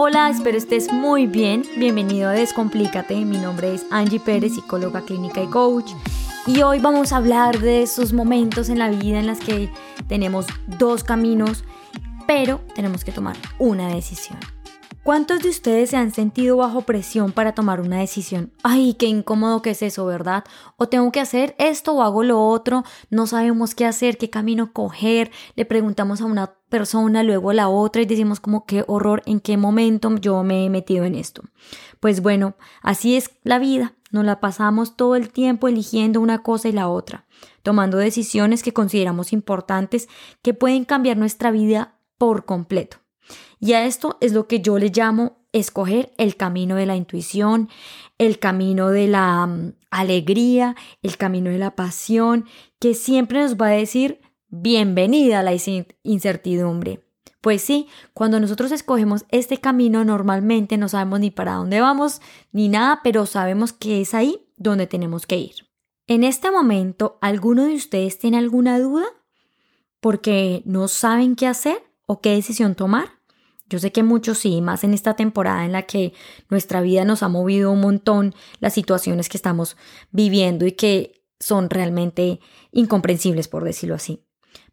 Hola, espero estés muy bien. Bienvenido a Descomplícate. Mi nombre es Angie Pérez, psicóloga clínica y coach. Y hoy vamos a hablar de esos momentos en la vida en los que tenemos dos caminos, pero tenemos que tomar una decisión. ¿Cuántos de ustedes se han sentido bajo presión para tomar una decisión? Ay, qué incómodo que es eso, ¿verdad? O tengo que hacer esto o hago lo otro, no sabemos qué hacer, qué camino coger, le preguntamos a una persona, luego a la otra y decimos como qué horror, en qué momento yo me he metido en esto. Pues bueno, así es la vida, nos la pasamos todo el tiempo eligiendo una cosa y la otra, tomando decisiones que consideramos importantes que pueden cambiar nuestra vida por completo. Y a esto es lo que yo le llamo escoger el camino de la intuición, el camino de la mm, alegría, el camino de la pasión, que siempre nos va a decir bienvenida a la incertidumbre. Pues sí, cuando nosotros escogemos este camino normalmente no sabemos ni para dónde vamos ni nada, pero sabemos que es ahí donde tenemos que ir. En este momento, ¿alguno de ustedes tiene alguna duda? Porque no saben qué hacer o qué decisión tomar. Yo sé que muchos sí, más en esta temporada en la que nuestra vida nos ha movido un montón las situaciones que estamos viviendo y que son realmente incomprensibles, por decirlo así.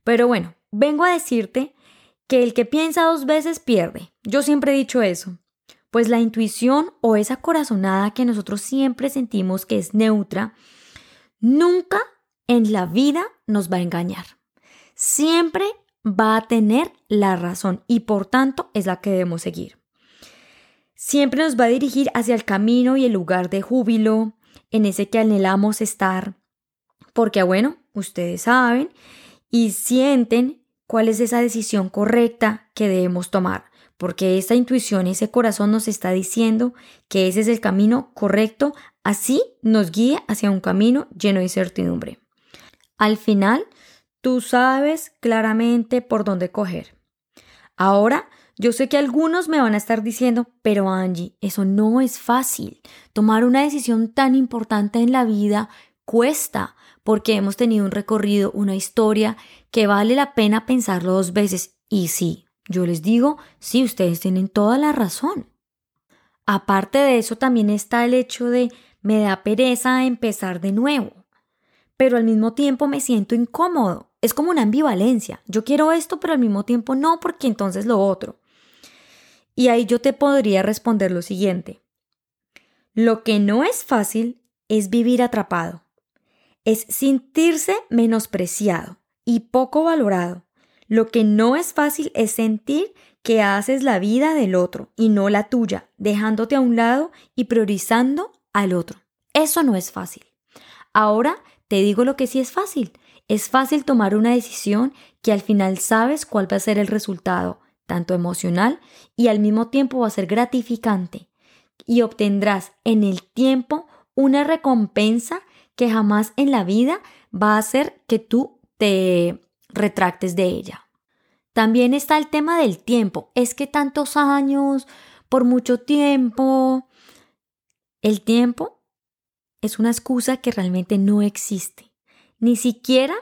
Pero bueno, vengo a decirte que el que piensa dos veces pierde. Yo siempre he dicho eso. Pues la intuición o esa corazonada que nosotros siempre sentimos que es neutra, nunca en la vida nos va a engañar. Siempre va a tener la razón y por tanto es la que debemos seguir. Siempre nos va a dirigir hacia el camino y el lugar de júbilo en ese que anhelamos estar, porque bueno, ustedes saben y sienten cuál es esa decisión correcta que debemos tomar, porque esa intuición, ese corazón nos está diciendo que ese es el camino correcto, así nos guía hacia un camino lleno de incertidumbre. Al final, Tú sabes claramente por dónde coger. Ahora, yo sé que algunos me van a estar diciendo, pero Angie, eso no es fácil. Tomar una decisión tan importante en la vida cuesta, porque hemos tenido un recorrido, una historia que vale la pena pensarlo dos veces. Y sí, yo les digo, sí, ustedes tienen toda la razón. Aparte de eso, también está el hecho de me da pereza empezar de nuevo, pero al mismo tiempo me siento incómodo es como una ambivalencia. Yo quiero esto, pero al mismo tiempo no, porque entonces lo otro. Y ahí yo te podría responder lo siguiente. Lo que no es fácil es vivir atrapado. Es sentirse menospreciado y poco valorado. Lo que no es fácil es sentir que haces la vida del otro y no la tuya, dejándote a un lado y priorizando al otro. Eso no es fácil. Ahora te digo lo que sí es fácil. Es fácil tomar una decisión que al final sabes cuál va a ser el resultado, tanto emocional y al mismo tiempo va a ser gratificante. Y obtendrás en el tiempo una recompensa que jamás en la vida va a hacer que tú te retractes de ella. También está el tema del tiempo. Es que tantos años, por mucho tiempo. El tiempo es una excusa que realmente no existe ni siquiera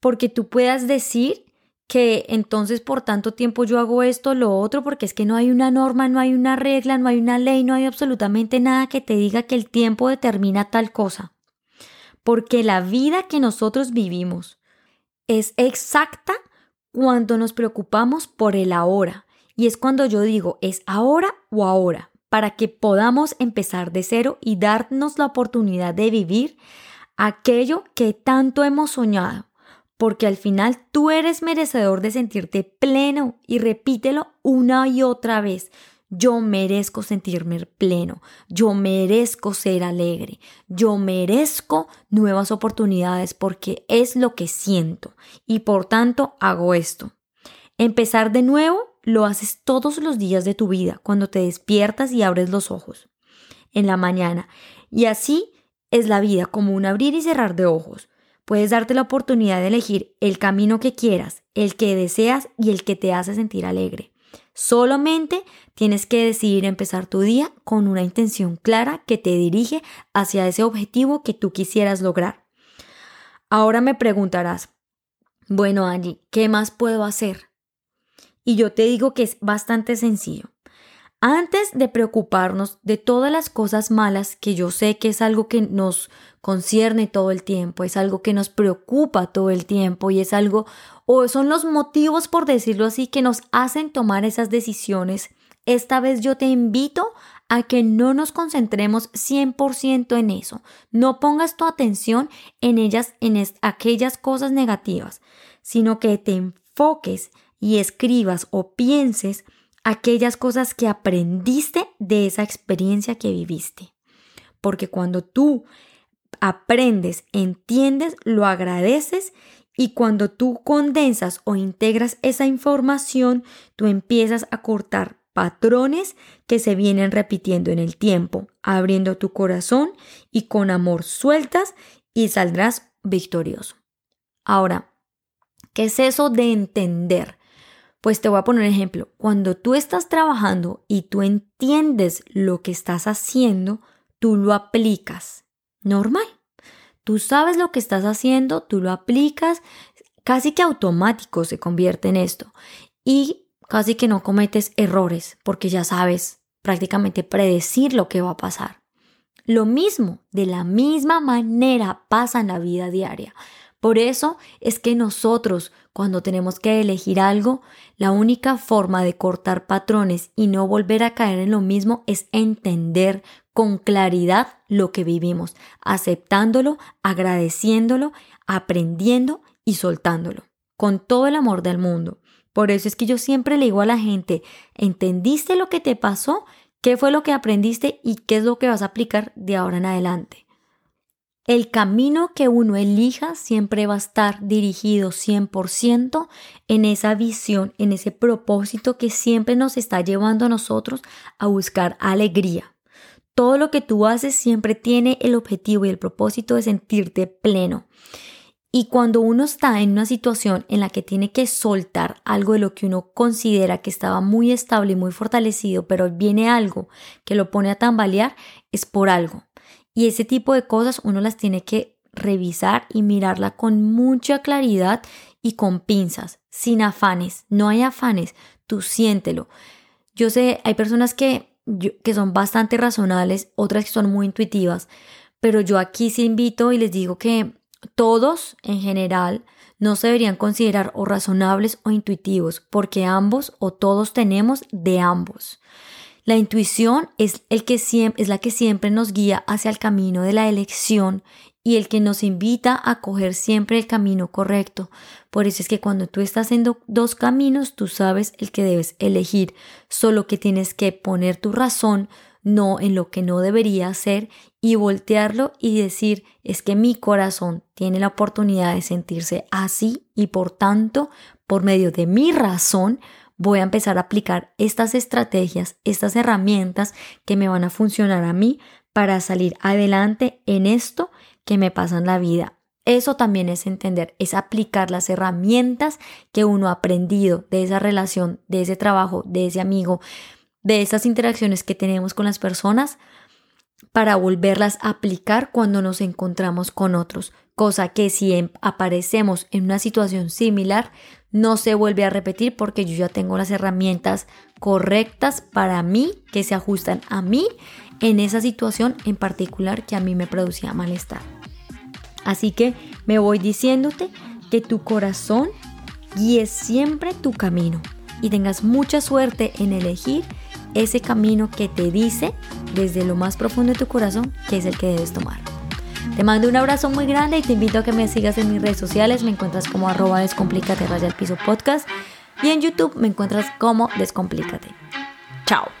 porque tú puedas decir que entonces por tanto tiempo yo hago esto, lo otro, porque es que no hay una norma, no hay una regla, no hay una ley, no hay absolutamente nada que te diga que el tiempo determina tal cosa. Porque la vida que nosotros vivimos es exacta cuando nos preocupamos por el ahora. Y es cuando yo digo, es ahora o ahora, para que podamos empezar de cero y darnos la oportunidad de vivir aquello que tanto hemos soñado, porque al final tú eres merecedor de sentirte pleno y repítelo una y otra vez. Yo merezco sentirme pleno, yo merezco ser alegre, yo merezco nuevas oportunidades porque es lo que siento y por tanto hago esto. Empezar de nuevo lo haces todos los días de tu vida, cuando te despiertas y abres los ojos en la mañana. Y así es la vida como un abrir y cerrar de ojos. Puedes darte la oportunidad de elegir el camino que quieras, el que deseas y el que te hace sentir alegre. Solamente tienes que decidir empezar tu día con una intención clara que te dirige hacia ese objetivo que tú quisieras lograr. Ahora me preguntarás, bueno Angie, ¿qué más puedo hacer? Y yo te digo que es bastante sencillo. Antes de preocuparnos de todas las cosas malas, que yo sé que es algo que nos concierne todo el tiempo, es algo que nos preocupa todo el tiempo y es algo, o son los motivos, por decirlo así, que nos hacen tomar esas decisiones, esta vez yo te invito a que no nos concentremos 100% en eso. No pongas tu atención en ellas, en aquellas cosas negativas, sino que te enfoques y escribas o pienses aquellas cosas que aprendiste de esa experiencia que viviste. Porque cuando tú aprendes, entiendes, lo agradeces y cuando tú condensas o integras esa información, tú empiezas a cortar patrones que se vienen repitiendo en el tiempo, abriendo tu corazón y con amor sueltas y saldrás victorioso. Ahora, ¿qué es eso de entender? Pues te voy a poner un ejemplo. Cuando tú estás trabajando y tú entiendes lo que estás haciendo, tú lo aplicas. Normal. Tú sabes lo que estás haciendo, tú lo aplicas, casi que automático se convierte en esto. Y casi que no cometes errores porque ya sabes prácticamente predecir lo que va a pasar. Lo mismo, de la misma manera pasa en la vida diaria. Por eso es que nosotros, cuando tenemos que elegir algo, la única forma de cortar patrones y no volver a caer en lo mismo es entender con claridad lo que vivimos, aceptándolo, agradeciéndolo, aprendiendo y soltándolo, con todo el amor del mundo. Por eso es que yo siempre le digo a la gente, ¿entendiste lo que te pasó? ¿Qué fue lo que aprendiste y qué es lo que vas a aplicar de ahora en adelante? El camino que uno elija siempre va a estar dirigido 100% en esa visión, en ese propósito que siempre nos está llevando a nosotros a buscar alegría. Todo lo que tú haces siempre tiene el objetivo y el propósito de sentirte pleno. Y cuando uno está en una situación en la que tiene que soltar algo de lo que uno considera que estaba muy estable y muy fortalecido, pero viene algo que lo pone a tambalear, es por algo. Y ese tipo de cosas uno las tiene que revisar y mirarla con mucha claridad y con pinzas, sin afanes. No hay afanes, tú siéntelo. Yo sé, hay personas que, que son bastante razonables, otras que son muy intuitivas, pero yo aquí sí invito y les digo que todos, en general, no se deberían considerar o razonables o intuitivos, porque ambos o todos tenemos de ambos. La intuición es, el que es la que siempre nos guía hacia el camino de la elección y el que nos invita a coger siempre el camino correcto. Por eso es que cuando tú estás en dos caminos, tú sabes el que debes elegir, solo que tienes que poner tu razón no en lo que no debería ser y voltearlo y decir es que mi corazón tiene la oportunidad de sentirse así y por tanto, por medio de mi razón, voy a empezar a aplicar estas estrategias, estas herramientas que me van a funcionar a mí para salir adelante en esto que me pasa en la vida. Eso también es entender, es aplicar las herramientas que uno ha aprendido de esa relación, de ese trabajo, de ese amigo, de esas interacciones que tenemos con las personas para volverlas a aplicar cuando nos encontramos con otros, cosa que si em, aparecemos en una situación similar no se vuelve a repetir porque yo ya tengo las herramientas correctas para mí que se ajustan a mí en esa situación en particular que a mí me producía malestar. Así que me voy diciéndote que tu corazón guíe siempre tu camino y tengas mucha suerte en elegir ese camino que te dice desde lo más profundo de tu corazón que es el que debes tomar. Te mando un abrazo muy grande y te invito a que me sigas en mis redes sociales. Me encuentras como arroba descomplícate raya el piso podcast y en YouTube me encuentras como descomplícate. Chao.